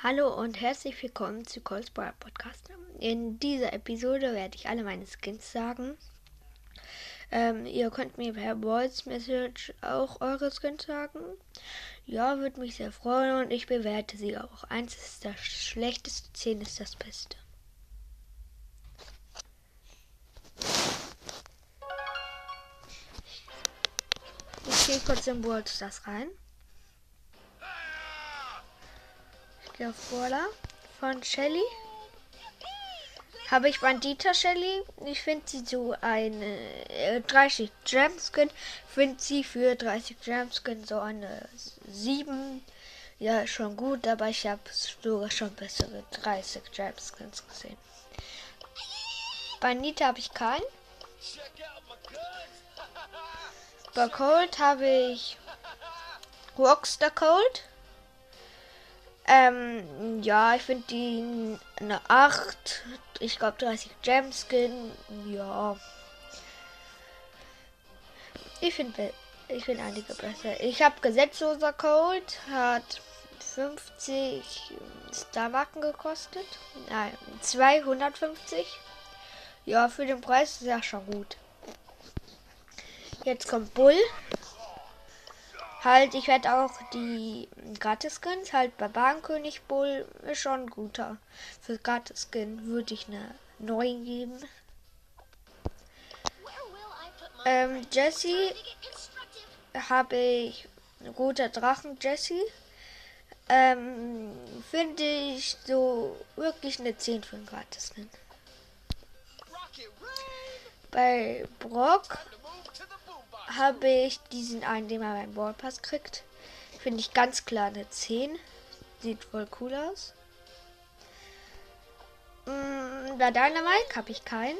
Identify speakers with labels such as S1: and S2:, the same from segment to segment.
S1: Hallo und herzlich willkommen zu Cold Spoiler Podcast. In dieser Episode werde ich alle meine Skins sagen. Ähm, ihr könnt mir per Voice Message auch eure Skins sagen. Ja, würde mich sehr freuen und ich bewerte sie auch. Eins ist das schlechteste, zehn ist das Beste. Ich gehe kurz in World das rein. Auf Brawler von Shelly. Habe ich Bandita Shelly. Ich finde sie so eine äh, 30 Gem Skin. Finde sie für 30 Gem Skin so eine 7. Ja, schon gut, aber ich habe sogar schon bessere 30 Gem Skins gesehen. Bandita habe ich keinen. Bei Cold habe ich Rockstar Cold. Ähm, ja, ich finde die eine 8. Ich glaube 30 Gemskin. Ja. Ich finde ich finde einige besser. Ich habe gesetzloser Cold. Hat 50 Starmarken gekostet. Nein, 250. Ja, für den Preis ist ja schon gut. Jetzt kommt Bull. Halt, ich werde auch die Gratis-Skins, halt Barbarenkönig Bull ist schon guter. Für Gratis-Skin würde ich eine 9 geben. Ähm, Jesse habe ich roter Drachen Jesse. Ähm, finde ich so wirklich eine 10 für ein Gratis-Skin. Bei Brock habe ich diesen einen, den man beim Ballpass kriegt. Finde ich ganz klar eine 10. Sieht voll cool aus. Mm, bei Dynamite habe ich keinen.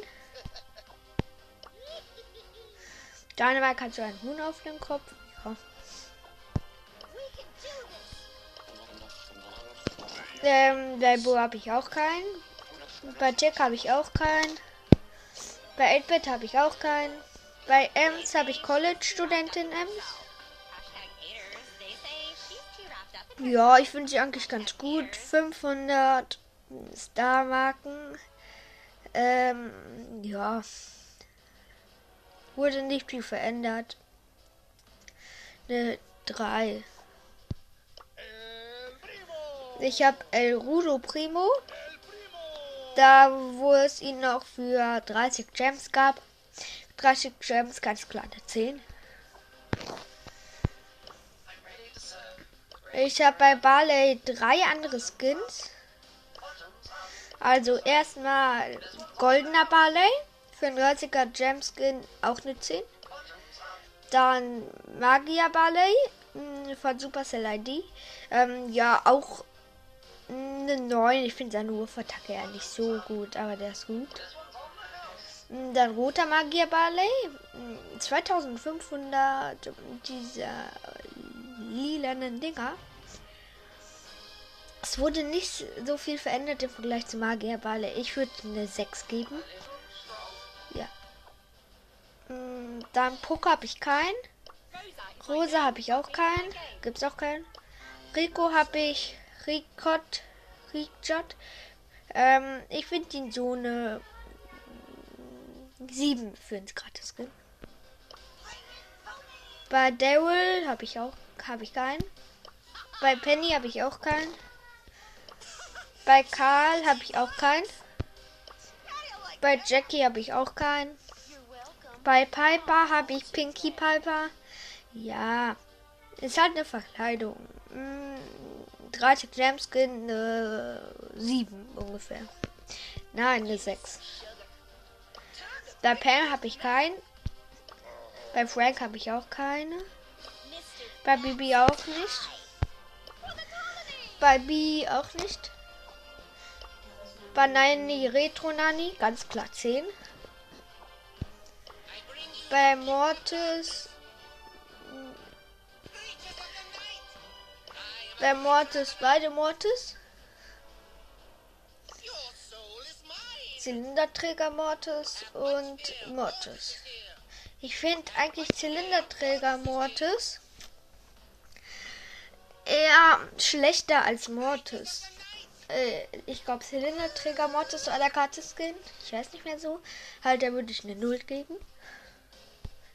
S1: Dynamite hat so einen Huhn auf dem Kopf. Ja. Ähm, bei Bo habe ich auch keinen. Bei Jack habe ich auch keinen. Bei 8-Bit habe ich auch keinen. Bei Ems habe ich College-Studentin Ems. Ja, ich finde sie eigentlich ganz gut. 500 Star-Marken. Ähm, ja. Wurde nicht viel verändert. Eine 3. Ich habe El Rudo Primo. Da, wo es ihn noch für 30 Gems gab. 30 Gems, ganz klar eine 10. Ich habe bei Barley drei andere Skins. Also erstmal goldener Barley für ein 30er Gem Skin auch eine 10. Dann Magier Barley hm, von Supercell ID. Ähm, ja, auch eine 9. Ich finde seine Wurfattacke ja nicht so gut, aber der ist gut. Dann roter Magier Barley. 2500 dieser lilanen Dinger. Es wurde nicht so viel verändert im Vergleich zu Magier Barley. Ich würde eine 6 geben. Ja. Dann Poker habe ich keinen. Rosa habe ich auch keinen. Gibt es auch keinen. Rico habe ich. Ricot. Richard. Ähm, ich finde ihn so eine 7 für ins gratis Skin. Bei Daryl habe ich auch habe ich keinen. Bei Penny habe ich auch keinen. Bei Karl habe ich auch keinen. Bei Jackie habe ich auch keinen. Bei Piper habe ich Pinky Piper. Ja, ist halt eine Verkleidung. 30 Gemskin, äh, 7 ungefähr. Nein, eine 6. Bei Pam habe ich keinen. Bei Frank habe ich auch keine. Bei Bibi auch nicht. Bei B auch nicht. Bei Nani Retro Nani ganz klar 10. Bei Mortis. Bei Mortis, beide Mortis. Zylinderträger Mortis und Mortis. Ich finde eigentlich Zylinderträger Mortis eher schlechter als Mortis. äh, ich glaube, Zylinderträger-Mod ist so aller Karte Skin. Ich weiß nicht mehr so. Halt, da würde ich eine Null geben.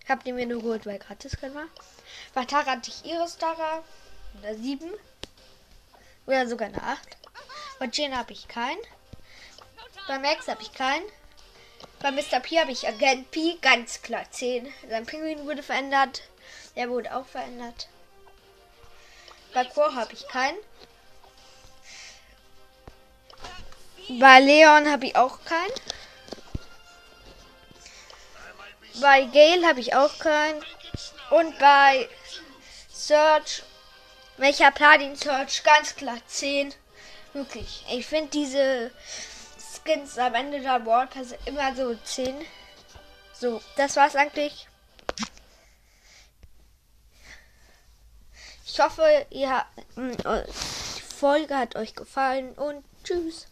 S1: Ich habe die mir nur geholt, weil gratis Skin war. Bei Tara hatte ich Iris Tara. Eine 7. Oder sogar eine 8. Bei Jane habe ich keinen. Bei Max habe ich keinen. Bei Mr. P habe ich Agent P, ganz klar 10. Sein Pinguin wurde verändert. Der wurde auch verändert. Bei Quo habe ich keinen. Bei Leon habe ich auch keinen. Bei Gale habe ich auch keinen. Und bei Search, welcher Platin Search, ganz klar 10. Wirklich. Ich finde diese Skins am Ende der Wallpass immer so 10. So, das war's eigentlich. Ich hoffe, ihr, die Folge hat euch gefallen und tschüss.